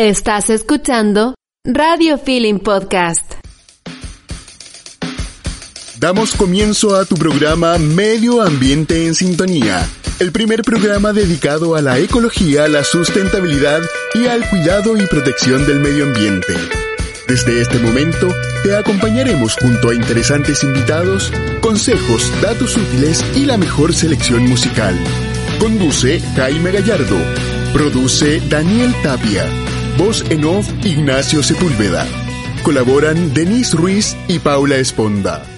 Estás escuchando Radio Feeling Podcast. Damos comienzo a tu programa Medio Ambiente en Sintonía, el primer programa dedicado a la ecología, la sustentabilidad y al cuidado y protección del medio ambiente. Desde este momento te acompañaremos junto a interesantes invitados, consejos, datos útiles y la mejor selección musical. Conduce Jaime Gallardo. Produce Daniel Tapia. Voz en off Ignacio Sepúlveda. Colaboran Denise Ruiz y Paula Esponda.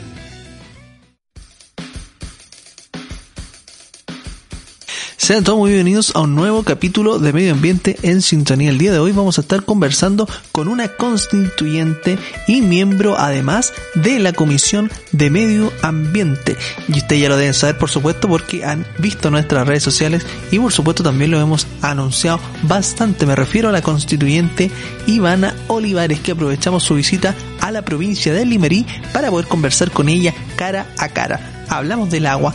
Sean todos muy bienvenidos a un nuevo capítulo de Medio Ambiente en Sintonía. El día de hoy vamos a estar conversando con una constituyente y miembro además de la Comisión de Medio Ambiente. Y ustedes ya lo deben saber por supuesto porque han visto nuestras redes sociales y por supuesto también lo hemos anunciado bastante. Me refiero a la constituyente Ivana Olivares que aprovechamos su visita a la provincia de Limerí para poder conversar con ella cara a cara. Hablamos del agua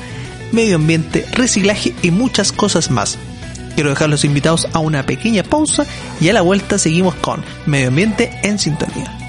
medio ambiente, reciclaje y muchas cosas más. Quiero dejar los invitados a una pequeña pausa y a la vuelta seguimos con Medio Ambiente en Sintonía.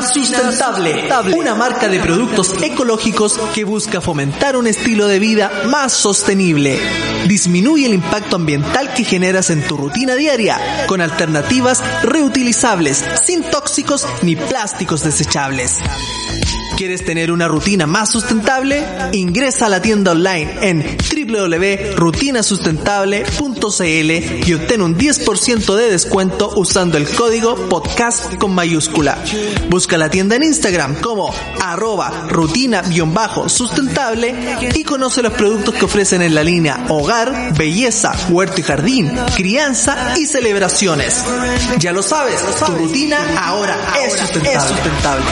Sustentable, una marca de productos ecológicos que busca fomentar un estilo de vida más sostenible. Disminuye el impacto ambiental que generas en tu rutina diaria con alternativas reutilizables, sin tóxicos ni plásticos desechables. ¿Quieres tener una rutina más sustentable? Ingresa a la tienda online en www.rutinasustentable.cl y obtén un 10% de descuento usando el código podcast con mayúscula. Busca la tienda en Instagram como arroba rutina-sustentable y conoce los productos que ofrecen en la línea hogar, belleza, huerto y jardín, crianza y celebraciones. Ya lo sabes, tu rutina ahora es sustentable.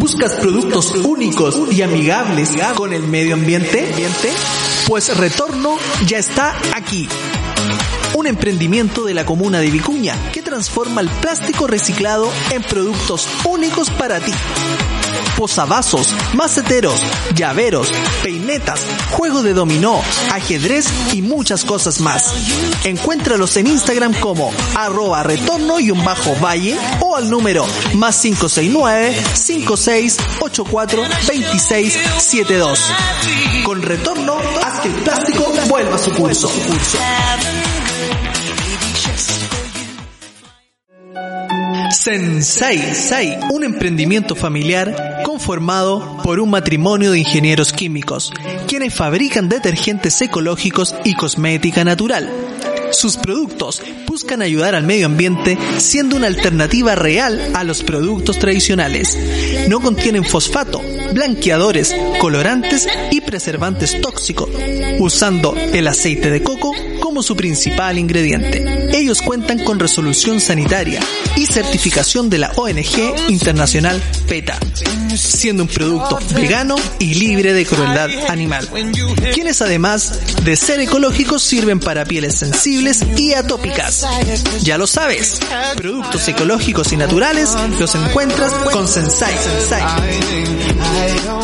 ¿Buscas productos únicos y amigables con el medio ambiente? Pues Retorno ya está aquí. Un emprendimiento de la comuna de Vicuña que transforma el plástico reciclado en productos únicos para ti. Posavasos, maceteros, llaveros, peinetas, juego de dominó, ajedrez y muchas cosas más. Encuéntralos en Instagram como arroba retorno y un bajo valle o al número más 569 5684 2672. Con retorno, haz que el plástico vuelva a su curso. Sensei, un emprendimiento familiar conformado por un matrimonio de ingenieros químicos, quienes fabrican detergentes ecológicos y cosmética natural. Sus productos buscan ayudar al medio ambiente siendo una alternativa real a los productos tradicionales. No contienen fosfato, blanqueadores, colorantes y preservantes tóxicos, usando el aceite de coco como su principal ingrediente. Ellos cuentan con resolución sanitaria y certificación de la ONG Internacional PETA, siendo un producto vegano y libre de crueldad animal, quienes además de ser ecológicos sirven para pieles sensibles y atópicas. Ya lo sabes, productos ecológicos y naturales los encuentras con Sensai.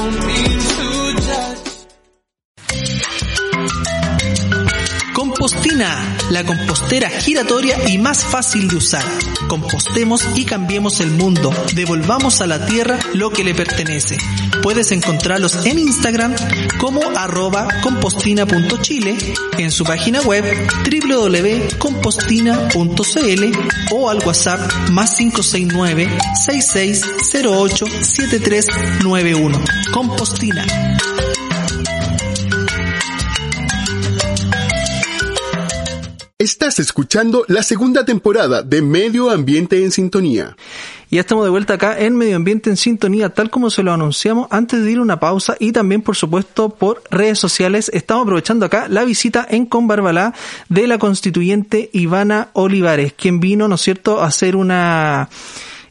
Compostina, la compostera giratoria y más fácil de usar. Compostemos y cambiemos el mundo. Devolvamos a la tierra lo que le pertenece. Puedes encontrarlos en Instagram como arroba compostina.chile, en su página web www.compostina.cl o al WhatsApp más 569 6608 7391. Compostina. Estás escuchando la segunda temporada de Medio Ambiente en Sintonía. Ya estamos de vuelta acá en Medio Ambiente en Sintonía, tal como se lo anunciamos antes de ir a una pausa y también, por supuesto, por redes sociales. Estamos aprovechando acá la visita en Conbarbalá de la constituyente Ivana Olivares, quien vino, ¿no es cierto?, a hacer una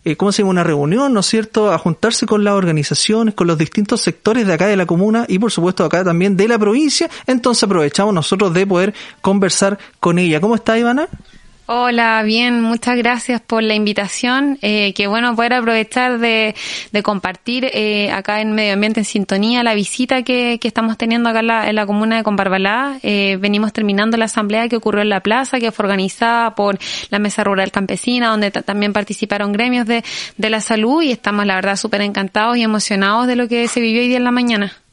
eh, ¿cómo se llama? Una reunión, ¿no es cierto?, a juntarse con las organizaciones, con los distintos sectores de acá de la comuna y por supuesto acá también de la provincia. Entonces aprovechamos nosotros de poder conversar con ella. ¿Cómo está Ivana? Hola, bien, muchas gracias por la invitación. Eh, qué bueno poder aprovechar de, compartir eh, acá en Medio Ambiente en Sintonía la visita que, estamos teniendo acá en la, comuna de Combarbalá. Eh, venimos terminando la asamblea que ocurrió en la plaza, que fue organizada por la Mesa Rural Campesina, donde también participaron gremios de, de la salud y estamos, la verdad, súper encantados y emocionados de lo que se vivió hoy día en la mañana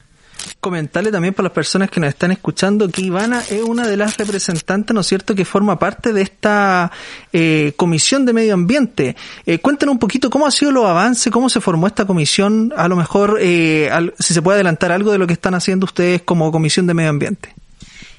comentarle también para las personas que nos están escuchando que Ivana es una de las representantes, ¿no es cierto?, que forma parte de esta eh, comisión de medio ambiente. Eh, cuéntanos un poquito cómo ha sido los avances, cómo se formó esta comisión, a lo mejor eh, si se puede adelantar algo de lo que están haciendo ustedes como comisión de medio ambiente.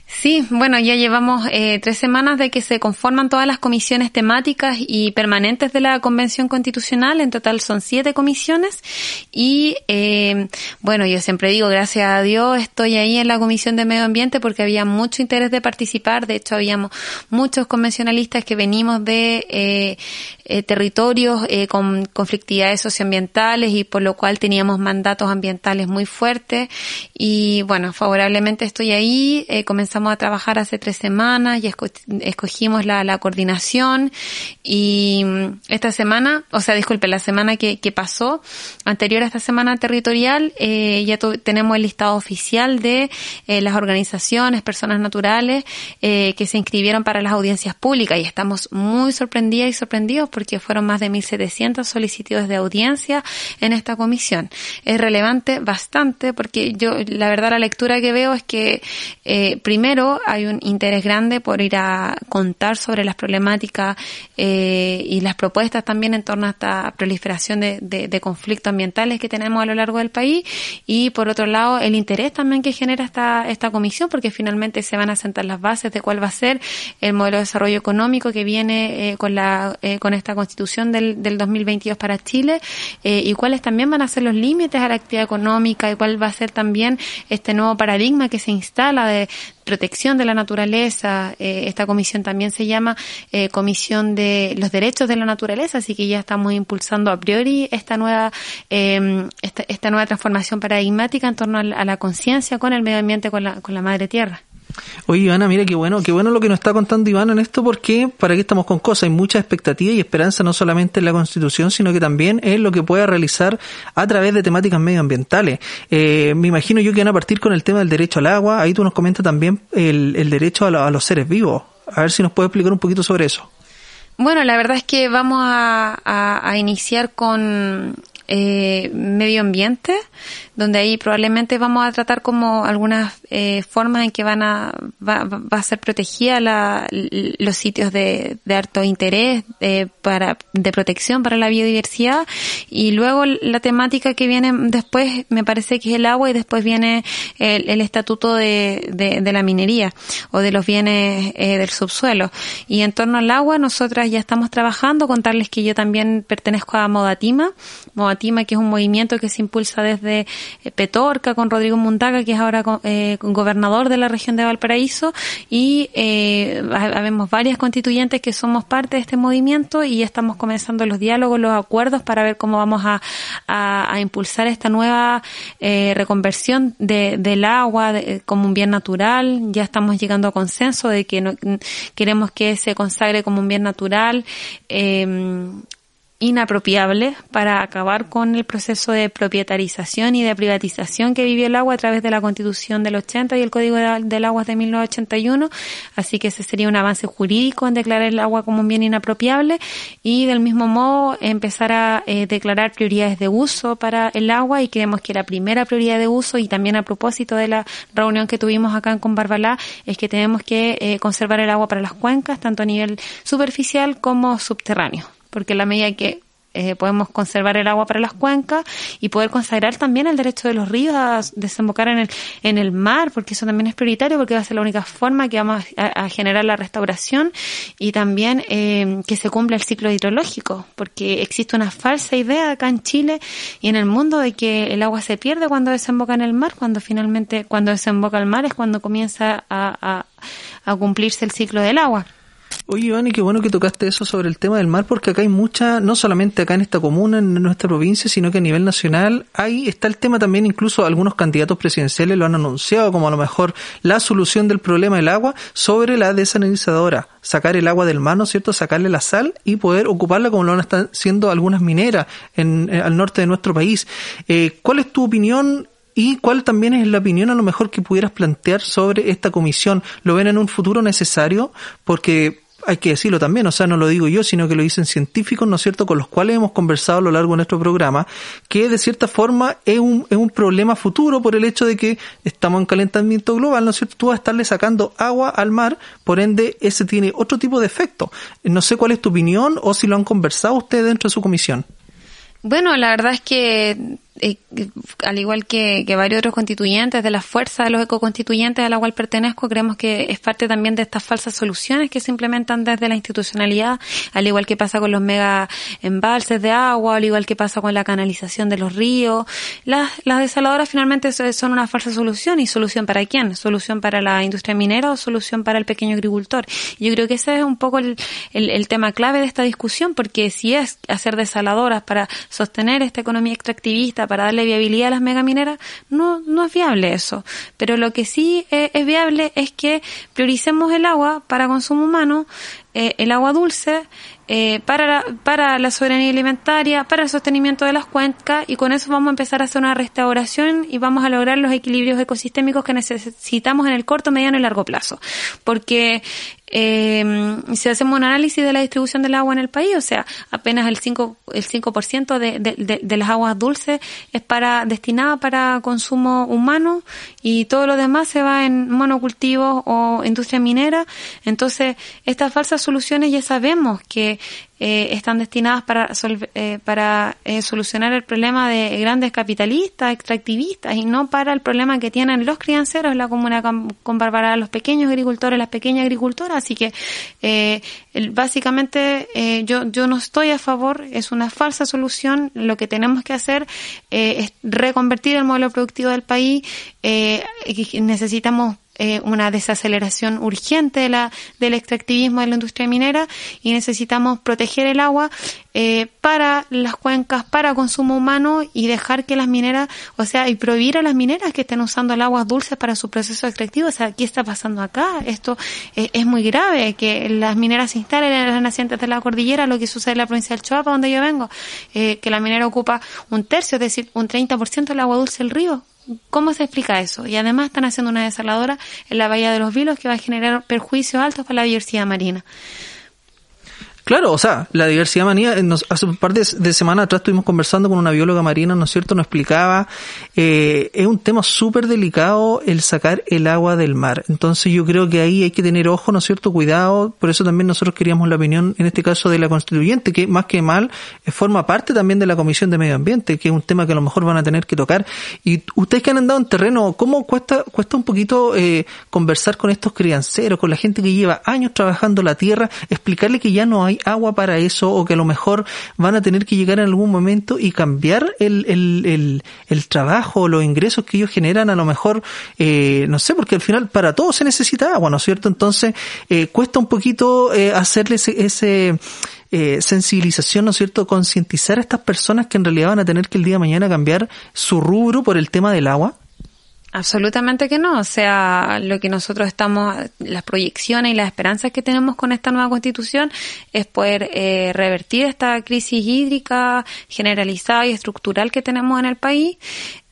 Sí, bueno, ya llevamos eh, tres semanas de que se conforman todas las comisiones temáticas y permanentes de la Convención Constitucional. En total son siete comisiones. Y eh, bueno, yo siempre digo, gracias a Dios, estoy ahí en la Comisión de Medio Ambiente porque había mucho interés de participar. De hecho, habíamos muchos convencionalistas que venimos de eh, territorios eh, con conflictividades socioambientales y por lo cual teníamos mandatos ambientales muy fuertes. Y bueno, favorablemente estoy ahí. Eh, comenzamos a trabajar hace tres semanas y escogimos la, la, coordinación y mm, esta semana, o sea, disculpe, la semana que, que pasó, anterior a esta semana territorial, eh, ya tenemos el listado oficial de eh, las organizaciones, personas naturales eh, que se inscribieron para las audiencias públicas y estamos muy sorprendidas y sorprendidos porque fueron más de 1.700 solicitudes de audiencia en esta comisión. Es relevante bastante porque yo, la verdad, la lectura que veo es que eh, primero hay un interés grande por ir a contar sobre las problemáticas eh, y las propuestas también en torno a esta proliferación de, de, conflictos ambientales que tenemos a lo largo del país y por otro lado el interés también que genera esta, esta comisión porque finalmente se van a sentar las bases de cuál va a ser el modelo de desarrollo económico que viene eh, con la eh, con esta constitución del, del 2022 para Chile y cuáles también van a ser los límites a la actividad económica y cuál va a ser también este nuevo paradigma que se instala de, protección de la naturaleza. Eh, esta comisión también se llama eh, Comisión de los Derechos de la Naturaleza, así que ya estamos impulsando a priori esta nueva, eh, esta, esta, nueva transformación paradigmática en torno a la, conciencia con el medio ambiente, con la, con la madre tierra. Oye, Ivana, mira qué bueno, qué bueno lo que nos está contando Ivana en esto, porque para qué estamos con cosas, hay mucha expectativa y esperanza no solamente en la Constitución, sino que también en lo que pueda realizar a través de temáticas medioambientales. Eh, me imagino yo que van a partir con el tema del derecho al agua, ahí tú nos comentas también el, derecho a, los seres vivos. A ver si nos puedes explicar un poquito sobre eso. Bueno, la verdad es que vamos a iniciar con eh, medio ambiente, donde ahí probablemente vamos a tratar como algunas eh, formas en que van a va, va a ser protegida la, los sitios de, de alto interés de, para de protección para la biodiversidad. Y luego la temática que viene después me parece que es el agua y después viene el, el estatuto de, de, de, la minería o de los bienes eh, del subsuelo. Y en torno al agua nosotras ya estamos trabajando contarles que yo también pertenezco a Modatima Modatima que es un movimiento que se impulsa desde eh, Petorca con Rodrigo Muntaga, que es ahora eh, gobernador de la región de Valparaíso, y eh, habemos varias constituyentes que somos parte de este movimiento y ya estamos comenzando los diálogos, los acuerdos para ver cómo vamos a, a, impulsar esta nueva eh, reconversión de, del agua como un bien natural. Ya estamos llegando a consenso de que no, queremos que se consagre como un bien natural. Eh, inapropiable para acabar con el proceso de propietarización y de privatización que vivió el agua a través de la Constitución del 80 y el Código del Agua de 1981. Así que ese sería un avance jurídico en declarar el agua como un bien inapropiable y del mismo modo empezar a eh, declarar prioridades de uso para el agua y creemos que la primera prioridad de uso y también a propósito de la reunión que tuvimos acá en Combarbalá es que tenemos que eh, conservar el agua para las cuencas tanto a nivel superficial como subterráneo porque la medida que eh, podemos conservar el agua para las cuencas y poder consagrar también el derecho de los ríos a desembocar en el, en el mar, porque eso también es prioritario, porque va a ser la única forma que vamos a, generar la restauración y también eh, que se cumpla el ciclo hidrológico, porque existe una falsa idea acá en Chile y en el mundo de que el agua se pierde cuando desemboca en el mar, cuando finalmente, cuando desemboca el mar es cuando comienza a, a cumplirse el ciclo del agua. Oye, Iván, y qué bueno que tocaste eso sobre el tema del mar, porque acá hay mucha, no solamente acá en esta comuna, en nuestra provincia, sino que a nivel nacional, ahí está el tema también, incluso algunos candidatos presidenciales lo han anunciado como a lo mejor la solución del problema del agua sobre la desalinizadora. Sacar el agua del mar, ¿no es cierto? Sacarle la sal y poder ocuparla como lo estado haciendo algunas mineras en, eh, al norte de nuestro país. Eh, ¿Cuál es tu opinión ¿Y cuál también es la opinión a lo mejor que pudieras plantear sobre esta comisión? ¿Lo ven en un futuro necesario? Porque hay que decirlo también, o sea, no lo digo yo, sino que lo dicen científicos, ¿no es cierto?, con los cuales hemos conversado a lo largo de nuestro programa, que de cierta forma es un, es un problema futuro por el hecho de que estamos en calentamiento global, ¿no es cierto? Tú vas a estarle sacando agua al mar, por ende, ese tiene otro tipo de efecto. No sé cuál es tu opinión o si lo han conversado ustedes dentro de su comisión. Bueno, la verdad es que eh, al igual que, varios otros constituyentes de la fuerza de los ecoconstituyentes a la cual pertenezco, creemos que es parte también de estas falsas soluciones que se implementan desde la institucionalidad, al igual que pasa con los mega embalses de agua, al igual que pasa con la canalización de los ríos. Las, las desaladoras finalmente son una falsa solución y solución para quién? Solución para la industria minera o solución para el pequeño agricultor. Yo creo que ese es un poco el, el tema clave de esta discusión, porque si es hacer desaladoras para sostener esta economía extractivista, para darle viabilidad a las megamineras, no, no es viable eso. Pero lo que sí es, viable es que prioricemos el agua para consumo humano, eh, el agua dulce, eh, para, para la soberanía alimentaria, para el sostenimiento de las cuencas y con eso vamos a empezar a hacer una restauración y vamos a lograr los equilibrios ecosistémicos que necesitamos en el corto, mediano y largo plazo. Porque eh, si hacemos un análisis de la distribución del agua en el país, o sea, apenas el 5%, el 5 de, de, de, las aguas dulces es para destinada para consumo humano y todo lo demás se va en monocultivos o industria minera. Entonces, estas falsas soluciones ya sabemos que eh, están destinadas para, eh, para eh, solucionar el problema de grandes capitalistas, extractivistas, y no para el problema que tienen los crianceros la comuna con, Bárbara, los pequeños agricultores, las pequeñas agricultoras. Así que básicamente yo, yo no estoy a favor, es una falsa solución. Lo que tenemos que hacer es reconvertir el modelo productivo del país. necesitamos eh, una desaceleración urgente de la, del extractivismo de la industria minera y necesitamos proteger el agua eh, para las cuencas, para consumo humano y dejar que las mineras, o sea, y prohibir a las mineras que estén usando el agua dulce para su proceso extractivo. O sea, ¿qué está pasando acá? Esto eh, es muy grave, que las mineras se instalen en las nacientes de la cordillera, lo que sucede en la provincia del Chihuahua, donde yo vengo, que la minera ocupa un tercio, es decir, un 30% del agua dulce del río ¿Cómo se explica eso? Y además están haciendo una desaladora en la bahía de los Vilos que va a generar perjuicios altos para la diversidad marina. Claro, o sea, la diversidad marina, eh, nos, hace un par de, semanas atrás estuvimos conversando con una bióloga marina, ¿no es cierto? Nos explicaba, eh, es un tema súper delicado el sacar el agua del mar. Entonces yo creo que ahí hay que tener ojo, ¿no es cierto? Cuidado, por eso también nosotros queríamos la opinión, en este caso de la constituyente, que más que mal, eh, forma parte también de la Comisión de Medio Ambiente, que es un tema que a lo mejor van a tener que tocar. Y ustedes que han andado en terreno, ¿cómo cuesta, cuesta un poquito eh, conversar con estos crianceros, con la gente que lleva años trabajando la tierra, explicarle que ya no hay agua para eso o que a lo mejor van a tener que llegar en algún momento y cambiar el, el, el, el trabajo, los ingresos que ellos generan, a lo mejor, eh, no sé, porque al final para todo se necesita agua, ¿no es cierto? Entonces, eh, cuesta un poquito eh, hacerle ese, ese eh, sensibilización, ¿no es cierto? Concientizar a estas personas que en realidad van a tener que el día de mañana cambiar su rubro por el tema del agua. Absolutamente que no. O sea, lo que nosotros estamos, las proyecciones y las esperanzas que tenemos con esta nueva constitución es poder eh, revertir esta crisis hídrica generalizada y estructural que tenemos en el país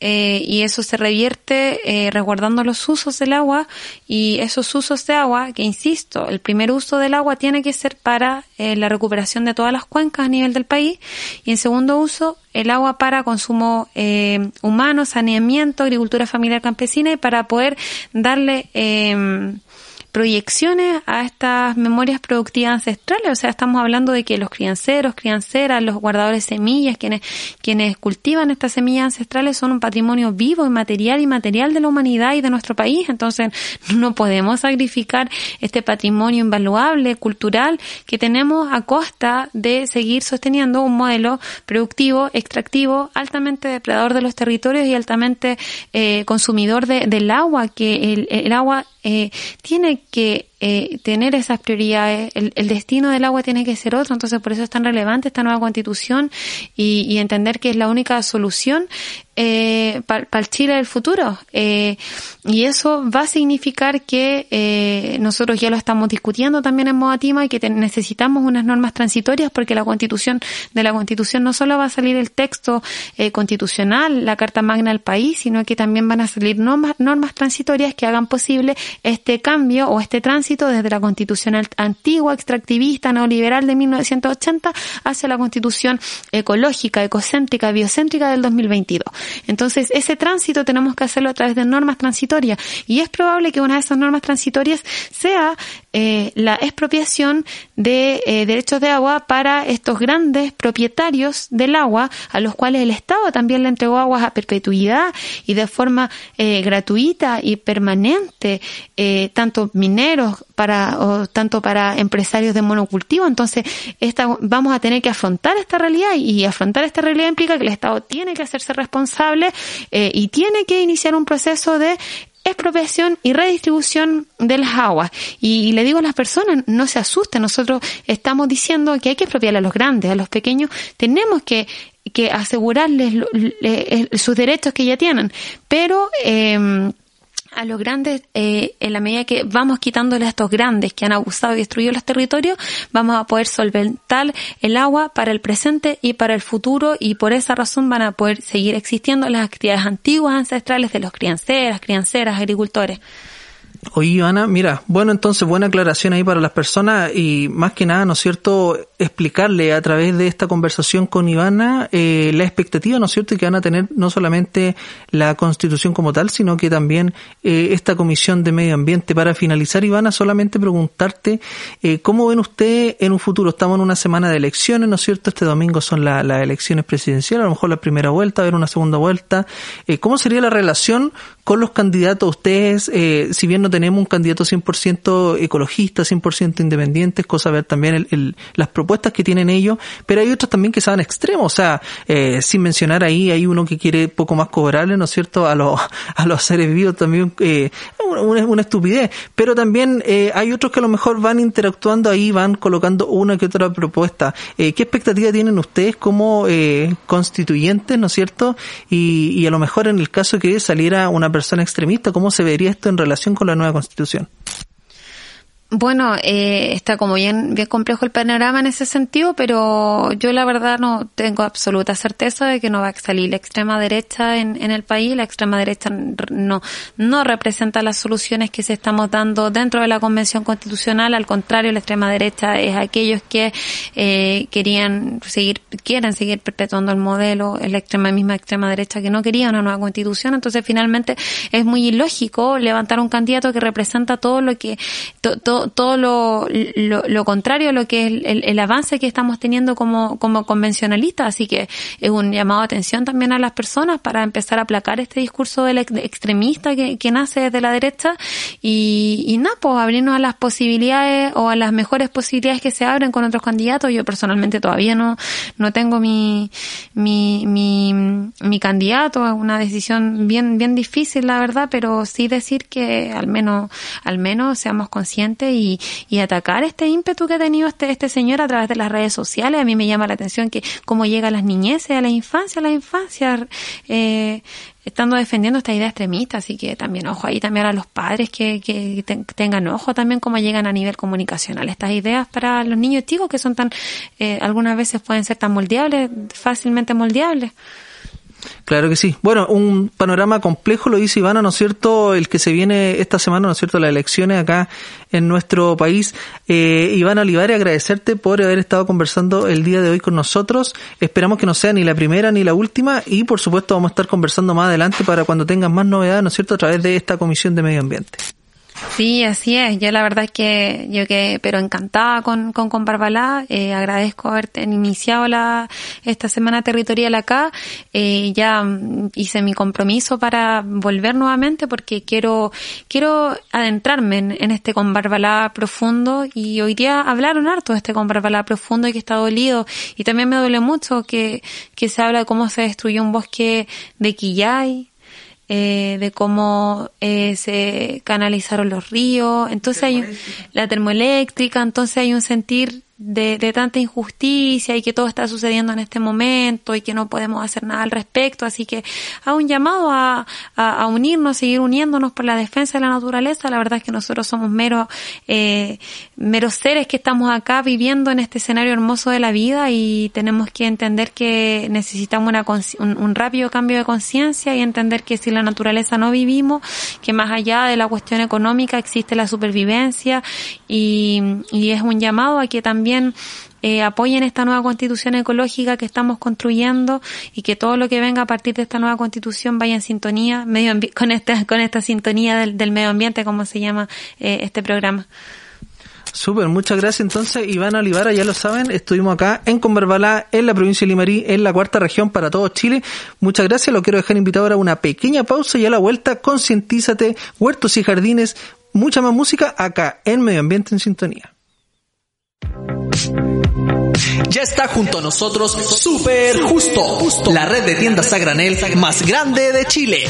eh, y eso se revierte eh, resguardando los usos del agua. Y esos usos de agua, que insisto, el primer uso del agua tiene que ser para eh, la recuperación de todas las cuencas a nivel del país. Y en segundo uso el agua para consumo eh, humano, saneamiento, agricultura familiar campesina y para poder darle eh, proyecciones a estas memorias productivas ancestrales. O sea, estamos hablando de que los crianceros, crianceras, los guardadores semillas, quienes, quienes cultivan estas semillas ancestrales son un patrimonio vivo, inmaterial y material de la humanidad y de nuestro país. Entonces, no podemos sacrificar este patrimonio invaluable, cultural, que tenemos a costa de seguir sosteniendo un modelo productivo, extractivo, altamente depredador de los territorios y altamente eh, consumidor de, del agua, que el, el agua eh, tiene que eh, tener esas prioridades. El, el, destino del agua tiene que ser otro, entonces por eso es tan relevante esta nueva constitución y, y entender que es la única solución eh, para el Chile del futuro. Eh, y eso va a significar que eh, nosotros ya lo estamos discutiendo también en Modatima y que necesitamos unas normas transitorias porque la constitución, de la constitución no solo va a salir el texto eh, constitucional, la Carta Magna del país, sino que también van a salir normas, normas transitorias que hagan posible este cambio o este tránsito desde la constitución antigua, extractivista, neoliberal de 1980 hacia la constitución ecológica, ecocéntrica, biocéntrica del 2022. Entonces, ese tránsito tenemos que hacerlo a través de normas transitorias y es probable que una de esas normas transitorias sea eh, la expropiación de eh, derechos de agua para estos grandes propietarios del agua a los cuales el Estado también le entregó aguas a perpetuidad y de forma eh, gratuita y permanente, tanto mineros para o tanto para empresarios de monocultivo. Entonces, esta, vamos a tener que afrontar esta realidad y afrontar esta realidad implica que el Estado tiene que hacerse responsable y tiene que iniciar un proceso de expropiación y redistribución de las aguas. Y, le digo a las personas, no se asusten, nosotros estamos diciendo que hay que expropiar a los grandes, a los pequeños, tenemos que, que asegurarles sus derechos que ya tienen. Pero eh, a los grandes, eh, en la medida que vamos quitándole a estos grandes que han abusado y destruido los territorios, vamos a poder solventar el agua para el presente y para el futuro y por esa razón van a poder seguir existiendo las actividades antiguas ancestrales de los crianceras, crianceras, agricultores. Oye, Ivana, mira, bueno, entonces buena aclaración ahí para las personas y más que nada, ¿no es cierto?, explicarle a través de esta conversación con Ivana eh, la expectativa, ¿no es cierto?, que van a tener no solamente la constitución como tal, sino que también eh, esta comisión de medio ambiente. Para finalizar, Ivana, solamente preguntarte, eh, ¿cómo ven ustedes en un futuro? Estamos en una semana de elecciones, ¿no es cierto? Este domingo son las elecciones presidenciales, a lo mejor la primera vuelta, a ver una segunda vuelta. Eh, ¿Cómo sería la relación con los candidatos? Ustedes, eh, si bien no tenemos un candidato 100% ecologista, 100% independiente, es cosa ver también el, las propuestas que tienen ellos, pero hay otros también que se van extremos, o sea, eh, sin mencionar ahí, hay uno que quiere poco más cobrarle, ¿no es cierto?, a los, a los seres vivos también, eh, una, una, estupidez, pero también eh, hay otros que a lo mejor van interactuando ahí, van colocando una que otra propuesta. Eh, ¿Qué expectativa tienen ustedes como eh, constituyentes, ¿no es cierto? Y, y a lo mejor en el caso que saliera una persona extremista, ¿cómo se vería esto en relación con la nueva constitución? Bueno, eh, está como bien, bien complejo el panorama en ese sentido, pero yo la verdad no tengo absoluta certeza de que no va a salir la extrema derecha en, en el país. La extrema derecha no, no representa las soluciones que se estamos dando dentro de la Convención Constitucional. Al contrario, la extrema derecha es aquellos que eh, querían seguir, quieren seguir perpetuando el modelo, es la extrema misma extrema derecha que no quería una nueva constitución. Entonces, finalmente, es muy ilógico levantar un candidato que representa todo lo que, todo todo, lo, lo, contrario a lo que es el, el, avance que estamos teniendo como, como convencionalistas. Así que es un llamado de atención también a las personas para empezar a aplacar este discurso del extremista que, que nace desde la derecha y, y nada, pues abrirnos a las posibilidades o a las mejores posibilidades que se abren con otros candidatos. Yo personalmente todavía no, no tengo mi, mi, mi, mi candidato, es una decisión bien, bien difícil, la verdad, pero sí decir que al menos, al menos seamos conscientes y, y atacar este ímpetu que ha tenido este, este señor a través de las redes sociales. A mí me llama la atención que cómo llega a las niñeces, a la infancia, a la infancia, eh, estando defendiendo esta idea extremista, así que también ojo ahí también a los padres que, que tengan ojo también cómo llegan a nivel comunicacional estas ideas para los niños chicos que son tan, eh, algunas veces pueden ser tan moldeables, fácilmente moldeables. Claro que sí. Bueno, un panorama complejo, lo dice Ivana, ¿no es cierto? El que se viene esta semana, ¿no es cierto? Las elecciones acá en nuestro país. Eh, Ivana Olivares, agradecerte por haber estado conversando el día de hoy con nosotros. Esperamos que no sea ni la primera ni la última y por supuesto vamos a estar conversando más adelante para cuando tengan más novedades, ¿no es cierto? A través de esta Comisión de Medio Ambiente. Sí, así es. Yo la verdad es que yo que, pero encantada con, con, con Barbalá. Eh, agradezco haberte iniciado la, esta semana territorial acá. Eh, ya hice mi compromiso para volver nuevamente porque quiero, quiero adentrarme en, en este con Barbalá profundo y hoy día hablaron harto de este con Barbalá profundo y que está dolido. Y también me duele mucho que, que se habla de cómo se destruyó un bosque de Quillay, eh, de cómo eh, se canalizaron los ríos, entonces hay la termoeléctrica, entonces hay un sentir de, de, tanta injusticia y que todo está sucediendo en este momento y que no podemos hacer nada al respecto. Así que hago un llamado a, a, a unirnos, seguir uniéndonos por la defensa de la naturaleza. La verdad es que nosotros somos meros, eh, meros seres que estamos acá viviendo en este escenario hermoso de la vida y tenemos que entender que necesitamos una, un, un rápido cambio de conciencia y entender que si la naturaleza no vivimos, que más allá de la cuestión económica existe la supervivencia y, y es un llamado a que también eh, apoyen esta nueva constitución ecológica que estamos construyendo y que todo lo que venga a partir de esta nueva constitución vaya en sintonía medio con esta con esta sintonía del, del medio ambiente como se llama eh, este programa. Súper, muchas gracias entonces Iván Olivara, ya lo saben, estuvimos acá en Converbalá, en la provincia de Limarí, en la cuarta región para todo Chile. Muchas gracias, lo quiero dejar invitado ahora a una pequeña pausa y a la vuelta concientízate, huertos y jardines, mucha más música acá en Medio Ambiente en Sintonía. Ya está junto a nosotros Super Justo, la red de tiendas a más grande de Chile.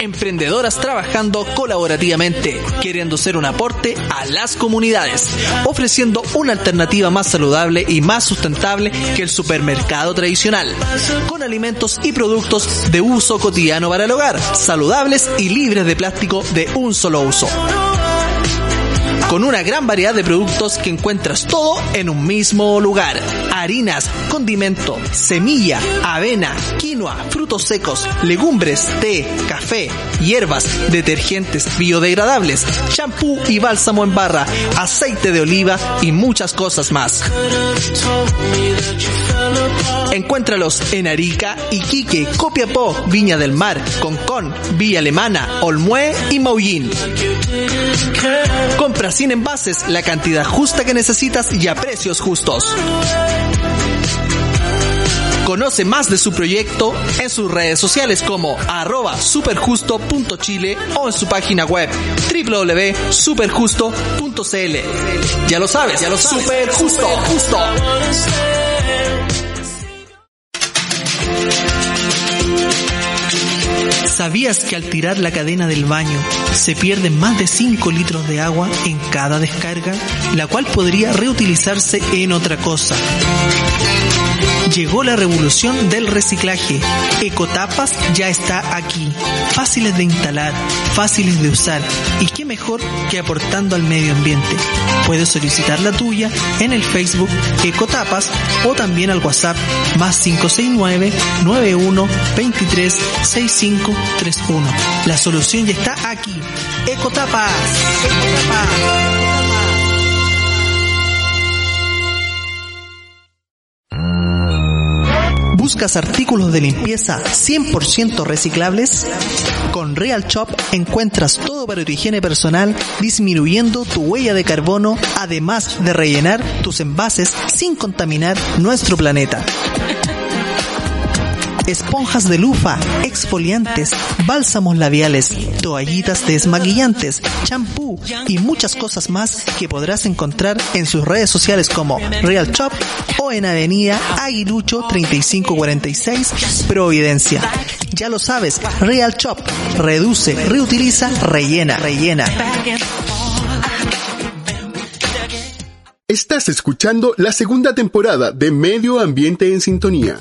Emprendedoras trabajando colaborativamente, queriendo ser un aporte a las comunidades, ofreciendo una alternativa más saludable y más sustentable que el supermercado tradicional, con alimentos y productos de uso cotidiano para el hogar, saludables y libres de plástico de un solo uso con una gran variedad de productos que encuentras todo en un mismo lugar. Harinas, condimento, semilla, avena, quinoa, frutos secos, legumbres, té, café, hierbas, detergentes biodegradables, champú y bálsamo en barra, aceite de oliva y muchas cosas más. Encuéntralos en Arica, Iquique, Copiapó, Viña del Mar, Concón, Villa Alemana, Olmué y Maullín. Compra sin envases la cantidad justa que necesitas y a precios justos. Conoce más de su proyecto en sus redes sociales como arroba superjusto.chile o en su página web www.superjusto.cl. Ya lo sabes, ya lo sabes. Superjusto, justo. ¿Sabías que al tirar la cadena del baño se pierden más de 5 litros de agua en cada descarga, la cual podría reutilizarse en otra cosa? Llegó la revolución del reciclaje. Ecotapas ya está aquí. Fáciles de instalar, fáciles de usar y qué mejor que aportando al medio ambiente. Puedes solicitar la tuya en el Facebook Ecotapas o también al WhatsApp más 569 91 23 65 31. La solución ya está aquí. Ecotapas. Ecotapas. ¿Buscas artículos de limpieza 100% reciclables? Con Real Shop encuentras todo para tu higiene personal, disminuyendo tu huella de carbono, además de rellenar tus envases sin contaminar nuestro planeta esponjas de lufa, exfoliantes, bálsamos labiales, toallitas desmaquillantes, champú y muchas cosas más que podrás encontrar en sus redes sociales como Real Shop o en Avenida Aguilucho 3546 Providencia. Ya lo sabes, Real Shop reduce, reutiliza, rellena, rellena. Estás escuchando la segunda temporada de Medio Ambiente en Sintonía.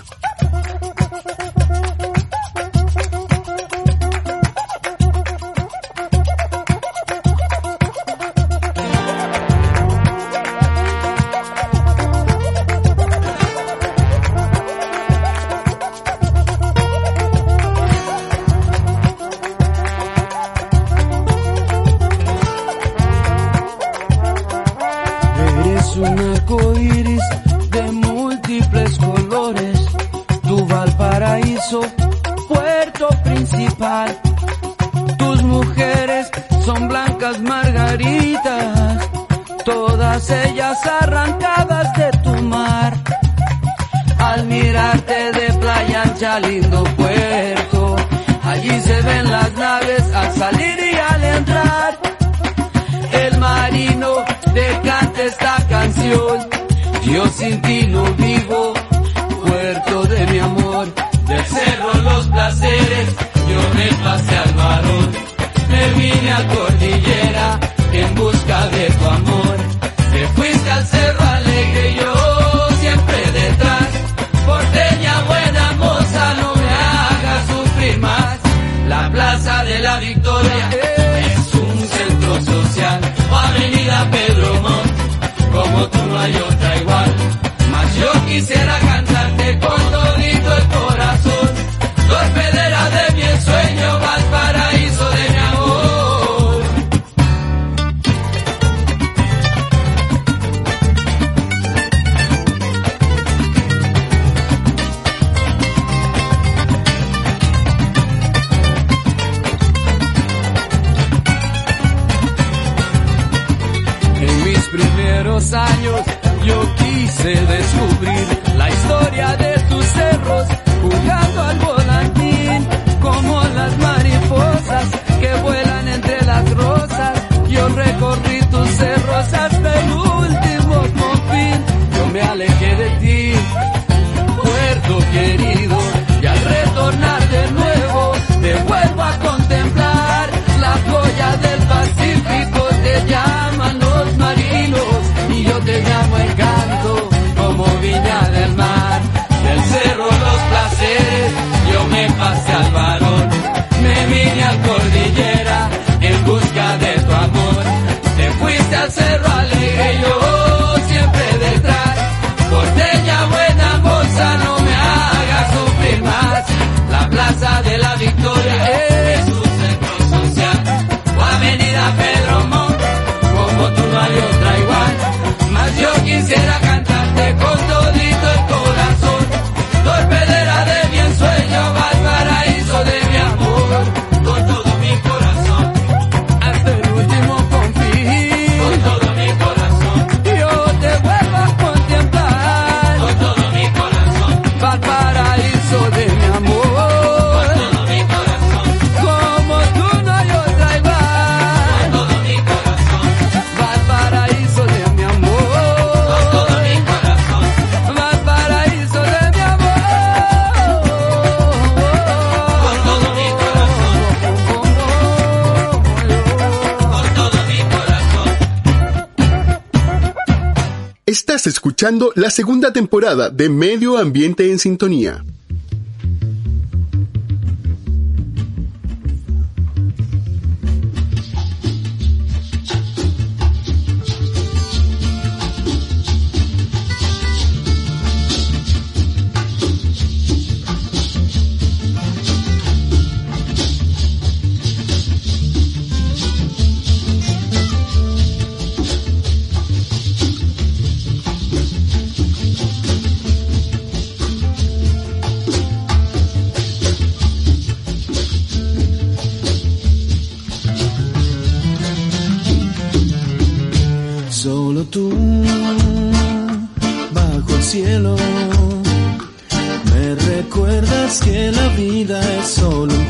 la segunda temporada de Medio Ambiente en Sintonía.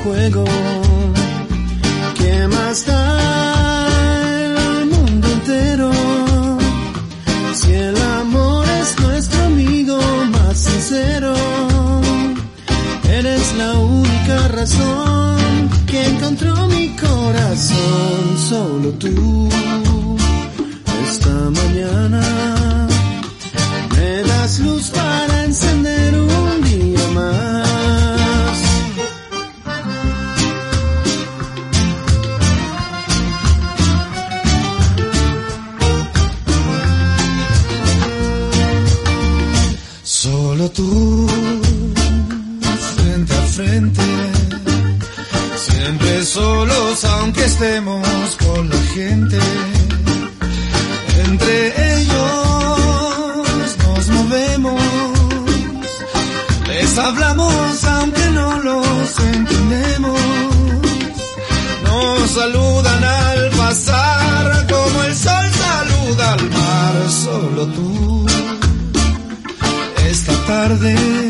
juego. ¿Qué más da el mundo entero? Si el amor es nuestro amigo más sincero, eres la única razón que encontró mi corazón, solo tú. Esta mañana me das luz estemos con la gente. Entre ellos nos movemos, les hablamos aunque no los entendemos. Nos saludan al pasar como el sol saluda al mar. Solo tú, esta tarde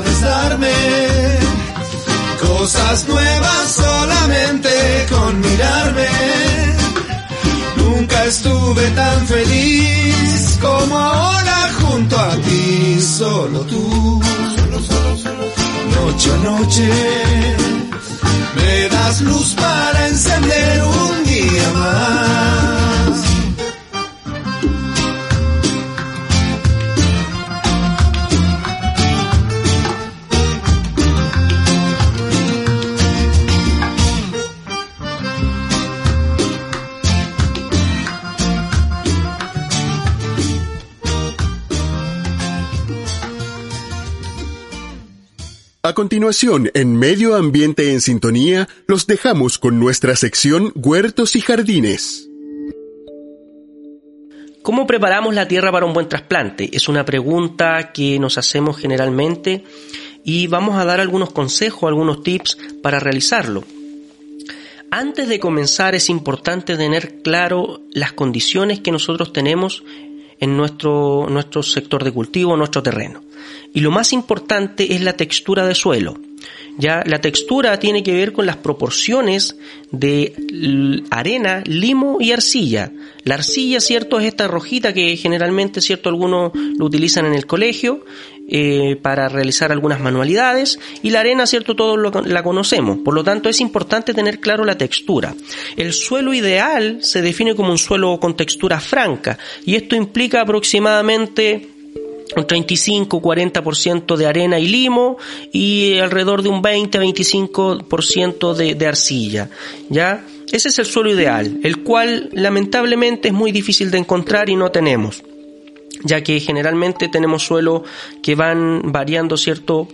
sabes darme cosas nuevas solamente con mirarme. Nunca estuve tan feliz como ahora junto a ti, solo tú. Noche a noche me das luz para encender un día más. Continuación, en Medio Ambiente en Sintonía, los dejamos con nuestra sección Huertos y Jardines. ¿Cómo preparamos la tierra para un buen trasplante? Es una pregunta que nos hacemos generalmente y vamos a dar algunos consejos, algunos tips para realizarlo. Antes de comenzar es importante tener claro las condiciones que nosotros tenemos en nuestro, nuestro sector de cultivo, nuestro terreno. Y lo más importante es la textura de suelo. Ya la textura tiene que ver con las proporciones de arena, limo y arcilla. La arcilla, cierto, es esta rojita que generalmente, cierto, algunos lo utilizan en el colegio eh, para realizar algunas manualidades y la arena, cierto, todos la conocemos. Por lo tanto, es importante tener claro la textura. El suelo ideal se define como un suelo con textura franca y esto implica aproximadamente un 35-40% de arena y limo y alrededor de un 20-25% de, de arcilla. ¿Ya? Ese es el suelo ideal, el cual lamentablemente es muy difícil de encontrar y no tenemos, ya que generalmente tenemos suelo que van variando, ¿cierto?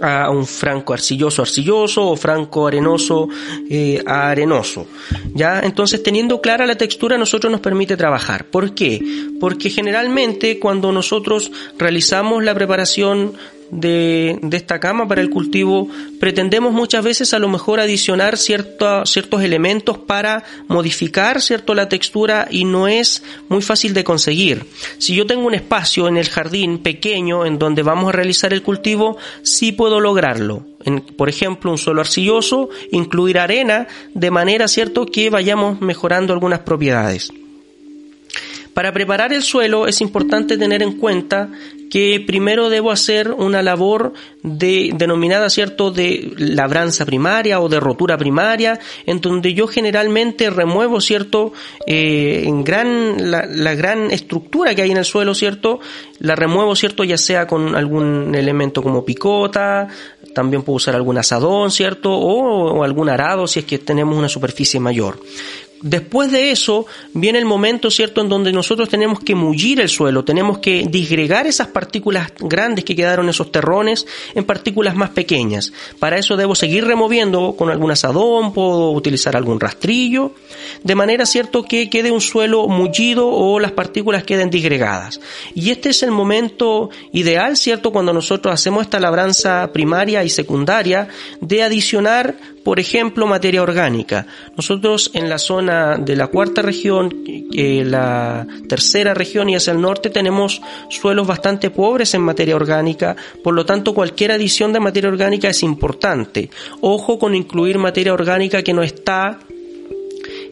A un franco arcilloso arcilloso o franco arenoso eh, arenoso. ¿Ya? Entonces, teniendo clara la textura, nosotros nos permite trabajar. ¿Por qué? Porque generalmente cuando nosotros realizamos la preparación de, de, esta cama para el cultivo, pretendemos muchas veces a lo mejor adicionar ciertos elementos para modificar cierto la textura y no es muy fácil de conseguir. Si yo tengo un espacio en el jardín pequeño en donde vamos a realizar el cultivo, sí puedo lograrlo. En, por ejemplo, un suelo arcilloso, incluir arena, de manera cierto que vayamos mejorando algunas propiedades. Para preparar el suelo es importante tener en cuenta que primero debo hacer una labor de, denominada, ¿cierto?, de labranza primaria o de rotura primaria, en donde yo generalmente remuevo, ¿cierto?, eh, en gran, la, gran estructura que hay en el suelo, ¿cierto?, la remuevo, ¿cierto?, ya sea con algún elemento como picota, también puedo usar algún asadón, ¿cierto?, o algún arado si es que tenemos una superficie mayor. Después de eso viene el momento, ¿cierto?, en donde nosotros tenemos que mullir el suelo, tenemos que disgregar esas partículas grandes que quedaron esos terrones en partículas más pequeñas. Para eso debo seguir removiendo con algún asadón, puedo utilizar algún rastrillo, de manera, ¿cierto?, que quede un suelo mullido o las partículas queden disgregadas. Y este es el momento ideal, ¿cierto?, cuando nosotros hacemos esta labranza primaria y secundaria de adicionar por ejemplo, materia orgánica. Nosotros en la zona de la cuarta región, eh, la tercera región y hacia el norte tenemos suelos bastante pobres en materia orgánica, por lo tanto cualquier adición de materia orgánica es importante. Ojo con incluir materia orgánica que no está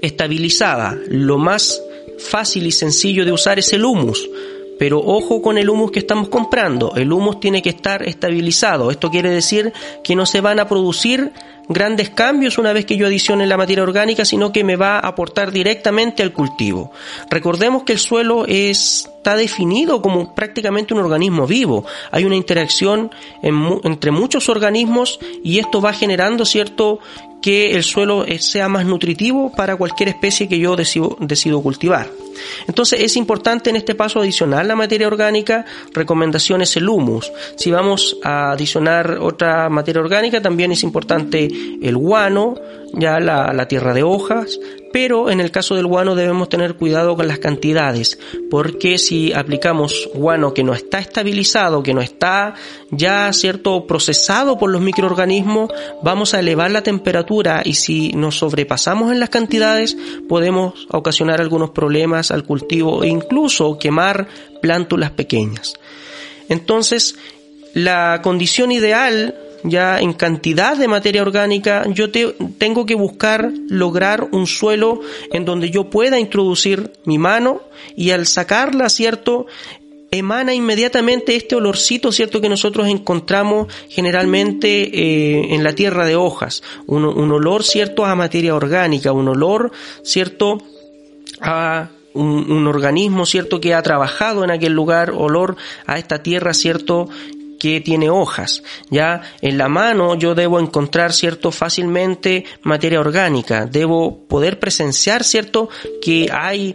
estabilizada. Lo más fácil y sencillo de usar es el humus. Pero ojo con el humus que estamos comprando. El humus tiene que estar estabilizado. Esto quiere decir que no se van a producir grandes cambios una vez que yo adicione la materia orgánica, sino que me va a aportar directamente al cultivo. Recordemos que el suelo está definido como prácticamente un organismo vivo. Hay una interacción entre muchos organismos y esto va generando, ¿cierto?, que el suelo sea más nutritivo para cualquier especie que yo decido, decido cultivar. Entonces es importante en este paso adicionar la materia orgánica, recomendaciones el humus. Si vamos a adicionar otra materia orgánica, también es importante el guano, ya la, la tierra de hojas, pero en el caso del guano debemos tener cuidado con las cantidades, porque si aplicamos guano que no está estabilizado, que no está ya cierto procesado por los microorganismos, vamos a elevar la temperatura y si nos sobrepasamos en las cantidades podemos ocasionar algunos problemas al cultivo e incluso quemar plántulas pequeñas. Entonces, la condición ideal ya en cantidad de materia orgánica, yo tengo que buscar lograr un suelo en donde yo pueda introducir mi mano y al sacarla, ¿cierto? emana inmediatamente este olorcito, ¿cierto? Que nosotros encontramos generalmente eh, en la tierra de hojas. Un, un, olor, ¿cierto? A materia orgánica, un olor, ¿cierto? A un, un, organismo, ¿cierto? Que ha trabajado en aquel lugar, olor a esta tierra, ¿cierto? que tiene hojas. Ya en la mano yo debo encontrar, cierto, fácilmente materia orgánica. Debo poder presenciar, cierto, que hay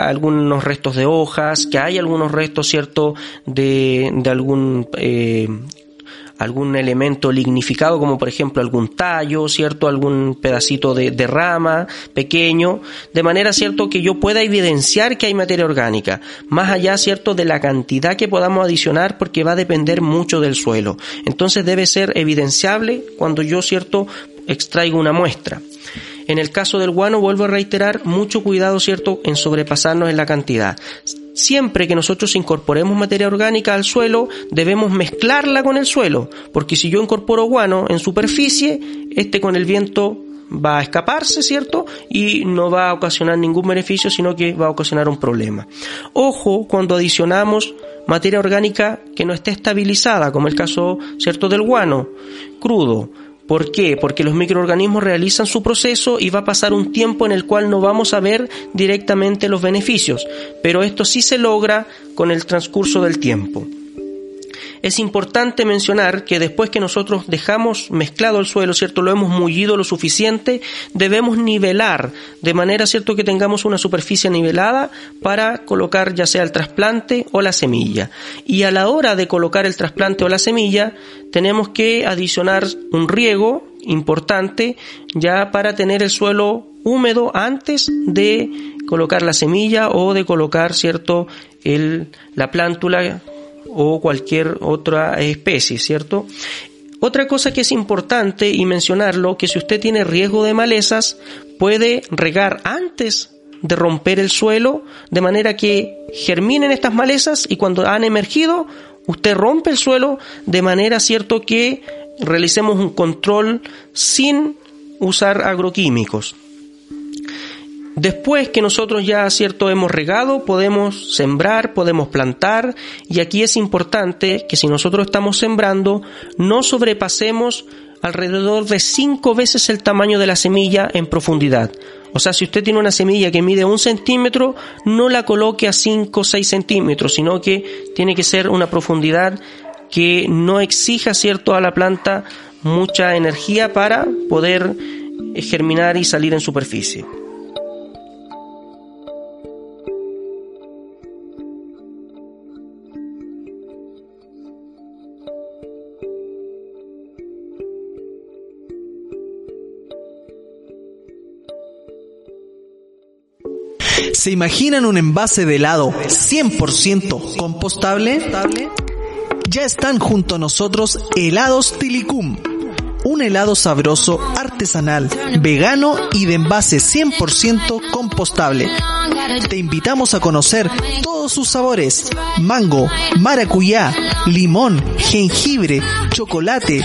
algunos restos de hojas, que hay algunos restos, cierto, de, de algún eh, algún elemento lignificado, como por ejemplo algún tallo, ¿cierto? Algún pedacito de, de, rama pequeño, de manera, ¿cierto?, que yo pueda evidenciar que hay materia orgánica, más allá, ¿cierto?, de la cantidad que podamos adicionar porque va a depender mucho del suelo. Entonces debe ser evidenciable cuando yo, ¿cierto?, extraigo una muestra. En el caso del guano, vuelvo a reiterar, mucho cuidado, ¿cierto?, en sobrepasarnos en la cantidad. Siempre que nosotros incorporemos materia orgánica al suelo, debemos mezclarla con el suelo, porque si yo incorporo guano en superficie, este con el viento va a escaparse, ¿cierto? Y no va a ocasionar ningún beneficio, sino que va a ocasionar un problema. Ojo cuando adicionamos materia orgánica que no esté estabilizada, como el caso, ¿cierto?, del guano crudo ¿Por qué? Porque los microorganismos realizan su proceso y va a pasar un tiempo en el cual no vamos a ver directamente los beneficios, pero esto sí se logra con el transcurso del tiempo. Es importante mencionar que después que nosotros dejamos mezclado el suelo, ¿cierto? Lo hemos mullido lo suficiente, debemos nivelar de manera, ¿cierto? Que tengamos una superficie nivelada para colocar ya sea el trasplante o la semilla. Y a la hora de colocar el trasplante o la semilla, tenemos que adicionar un riego importante ya para tener el suelo húmedo antes de colocar la semilla o de colocar, ¿cierto? El, la plántula o cualquier otra especie, ¿cierto? Otra cosa que es importante y mencionarlo, que si usted tiene riesgo de malezas, puede regar antes de romper el suelo, de manera que germinen estas malezas y cuando han emergido, usted rompe el suelo de manera cierto que realicemos un control sin usar agroquímicos. Después que nosotros ya, cierto, hemos regado, podemos sembrar, podemos plantar, y aquí es importante que si nosotros estamos sembrando, no sobrepasemos alrededor de cinco veces el tamaño de la semilla en profundidad. O sea, si usted tiene una semilla que mide un centímetro, no la coloque a cinco o seis centímetros, sino que tiene que ser una profundidad que no exija, cierto, a la planta mucha energía para poder germinar y salir en superficie. ¿Se imaginan un envase de helado 100% compostable? Ya están junto a nosotros helados Tilicum. Un helado sabroso, artesanal, vegano y de envase 100% compostable. Te invitamos a conocer todos sus sabores. Mango, maracuyá, limón, jengibre, chocolate,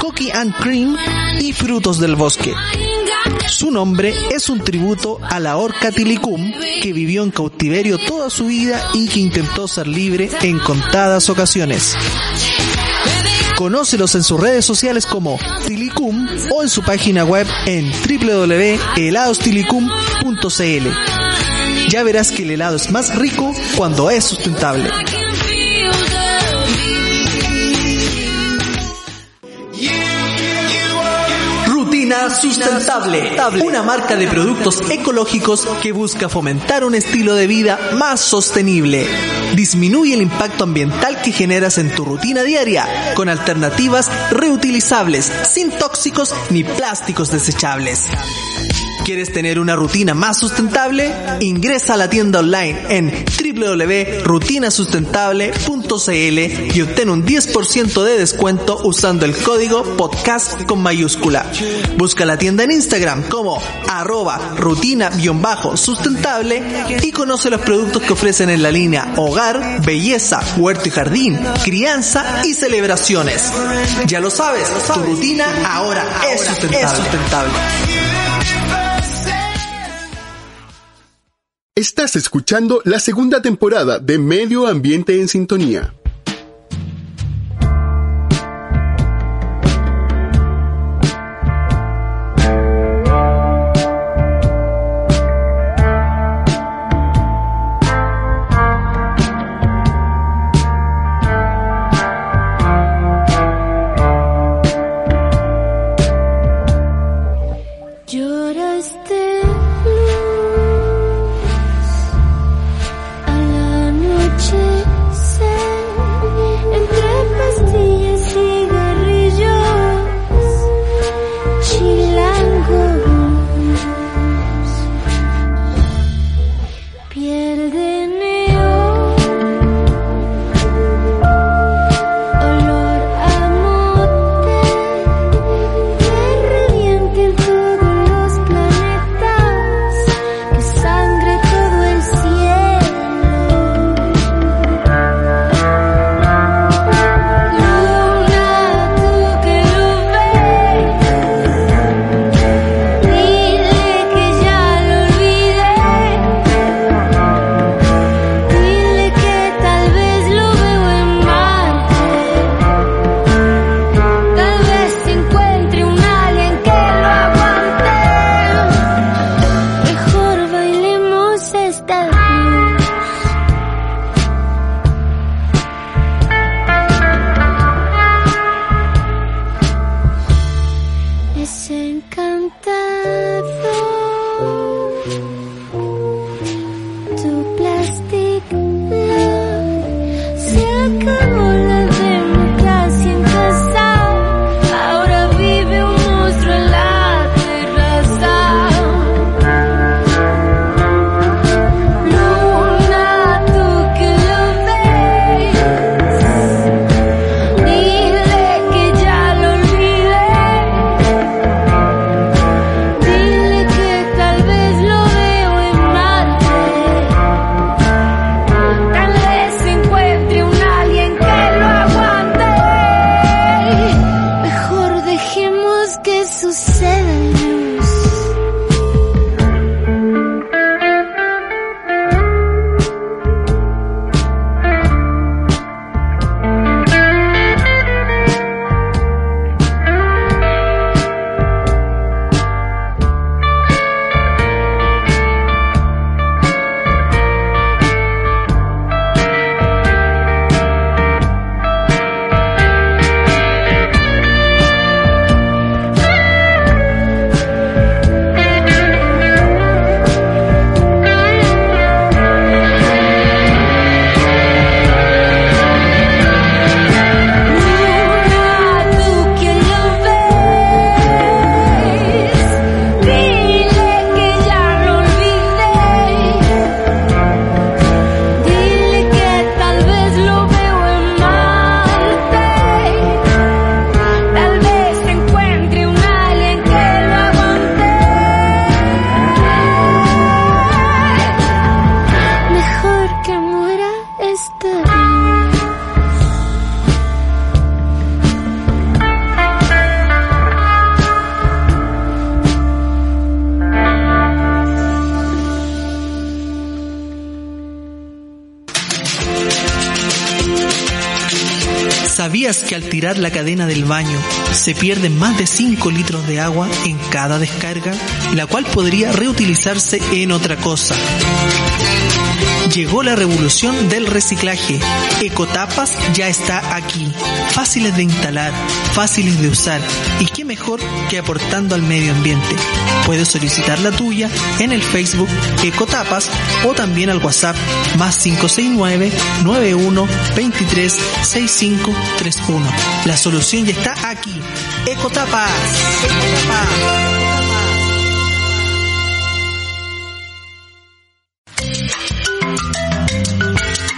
cookie and cream y frutos del bosque. Su nombre es un tributo a la orca Tilicum, que vivió en cautiverio toda su vida y que intentó ser libre en contadas ocasiones. Conócelos en sus redes sociales como Tilicum o en su página web en www.heladostilicum.cl. Ya verás que el helado es más rico cuando es sustentable. Sustentable, una marca de productos ecológicos que busca fomentar un estilo de vida más sostenible. Disminuye el impacto ambiental que generas en tu rutina diaria con alternativas reutilizables, sin tóxicos ni plásticos desechables. ¿Quieres tener una rutina más sustentable? Ingresa a la tienda online en www.rutinasustentable.cl y obtén un 10% de descuento usando el código podcast con mayúscula. Busca la tienda en Instagram como arroba rutina-sustentable y conoce los productos que ofrecen en la línea hogar, belleza, huerto y jardín, crianza y celebraciones. Ya lo sabes, tu rutina ahora, es sustentable. Estás escuchando la segunda temporada de Medio Ambiente en Sintonía. La cadena del baño se pierden más de 5 litros de agua en cada descarga, la cual podría reutilizarse en otra cosa? Llegó la revolución del reciclaje. Ecotapas ya está aquí. Fáciles de instalar, fáciles de usar y qué mejor que aportando al medio ambiente. Puedes solicitar la tuya en el Facebook Ecotapas o también al WhatsApp más 569 91 23 6531. La solución ya está aquí. Ecotapas. Ecotapas.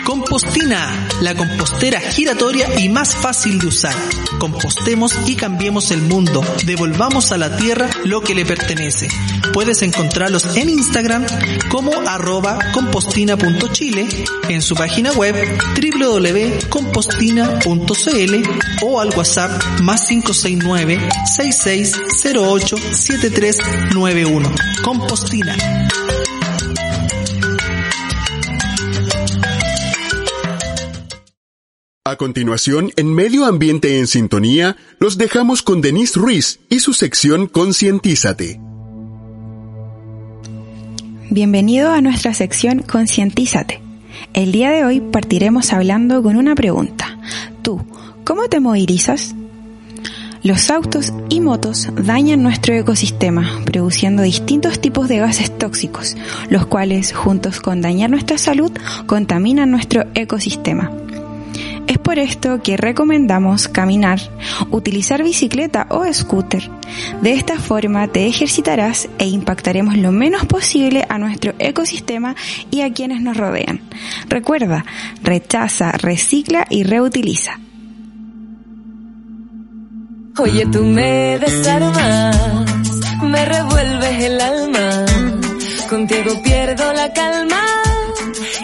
Compostina, la compostera giratoria y más fácil de usar. Compostemos y cambiemos el mundo. Devolvamos a la tierra lo que le pertenece. Puedes encontrarlos en Instagram como arroba compostina.chile, en su página web www.compostina.cl o al WhatsApp más 569 6608 7391. Compostina. A continuación, en Medio Ambiente en Sintonía, los dejamos con Denise Ruiz y su sección Concientízate. Bienvenido a nuestra sección Concientízate. El día de hoy partiremos hablando con una pregunta. Tú, ¿cómo te movilizas? Los autos y motos dañan nuestro ecosistema, produciendo distintos tipos de gases tóxicos, los cuales, juntos con dañar nuestra salud, contaminan nuestro ecosistema. Por esto que recomendamos caminar, utilizar bicicleta o scooter. De esta forma te ejercitarás e impactaremos lo menos posible a nuestro ecosistema y a quienes nos rodean. Recuerda, rechaza, recicla y reutiliza. Oye, tú me desarmas, me revuelves el alma, contigo pierdo la calma.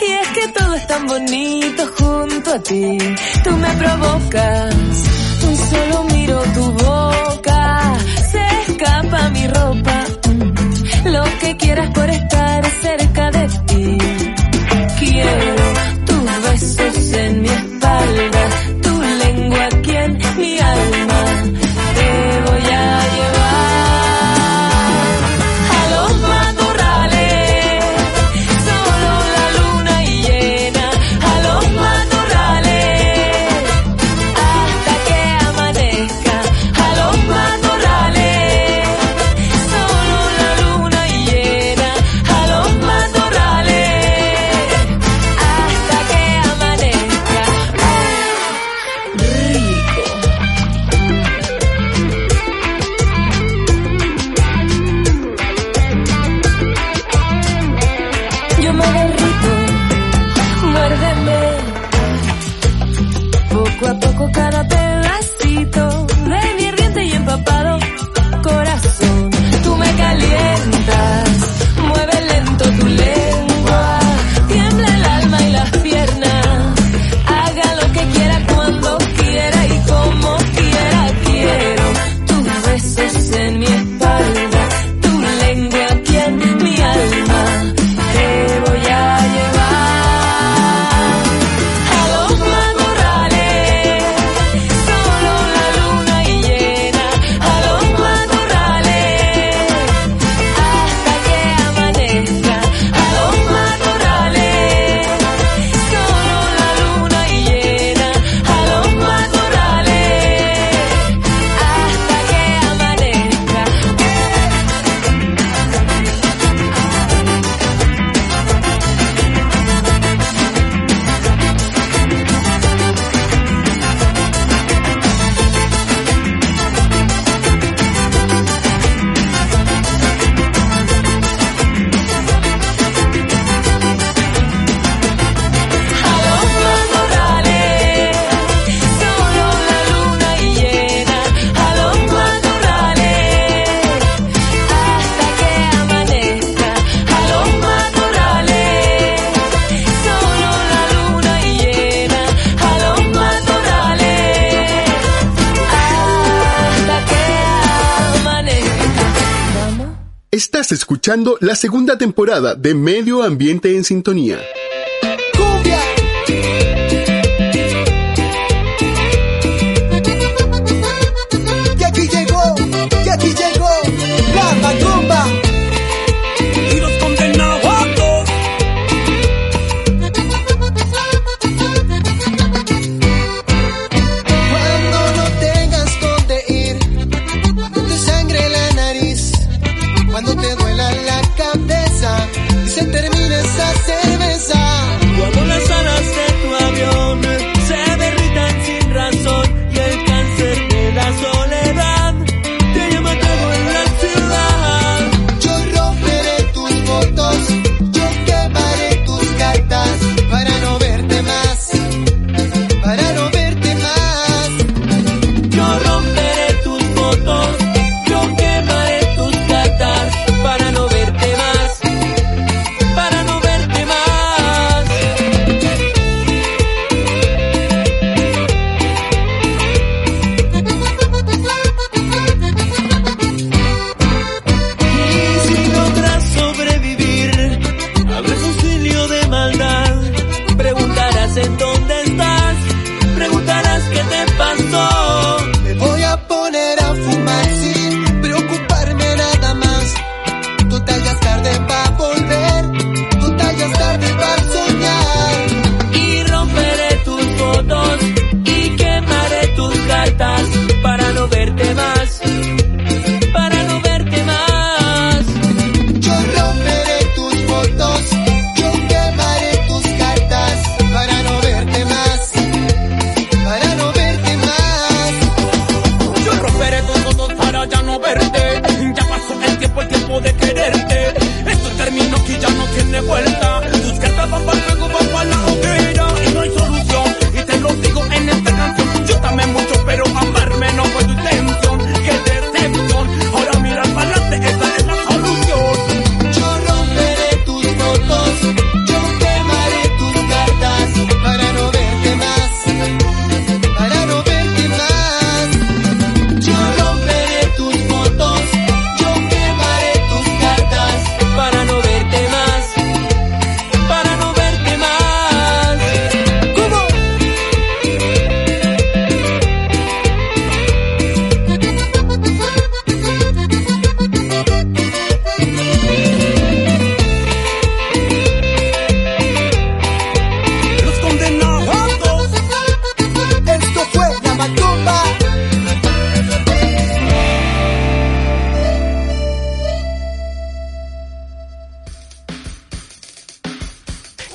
Y es que todo es tan bonito junto a ti, tú me provocas, un solo miro tu boca, se escapa mi ropa, lo que quieras por estar cerca escuchando la segunda temporada de Medio Ambiente en Sintonía.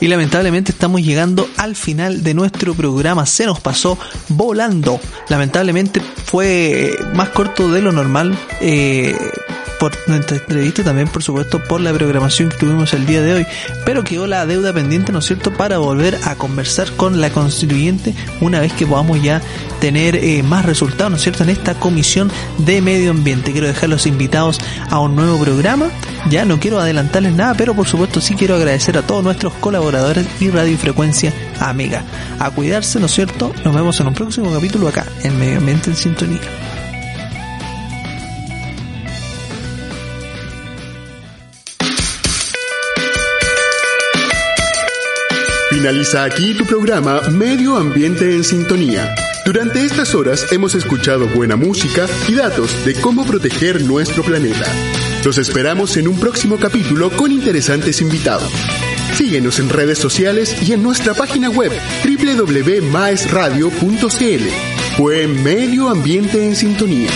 Y lamentablemente estamos llegando al final de nuestro programa. Se nos pasó volando. Lamentablemente fue más corto de lo normal. eh, por nuestra entrevista y también, por supuesto, por la programación que tuvimos el día de hoy. Pero quedó la deuda pendiente, ¿no es cierto?, para volver a conversar con la constituyente una vez que podamos ya tener eh, más resultados, ¿no es cierto?, en esta comisión de medio ambiente. Quiero dejarlos invitados a un nuevo programa. Ya no quiero adelantarles nada, pero por supuesto sí quiero agradecer a todos nuestros colaboradores y radiofrecuencia amiga. A cuidarse, ¿no es cierto? Nos vemos en un próximo capítulo acá, en Medio Ambiente en Sintonía. Finaliza aquí tu programa Medio Ambiente en Sintonía. Durante estas horas hemos escuchado buena música y datos de cómo proteger nuestro planeta. Los esperamos en un próximo capítulo con interesantes invitados. Síguenos en redes sociales y en nuestra página web www.maesradio.cl. Fue Medio Ambiente en Sintonía.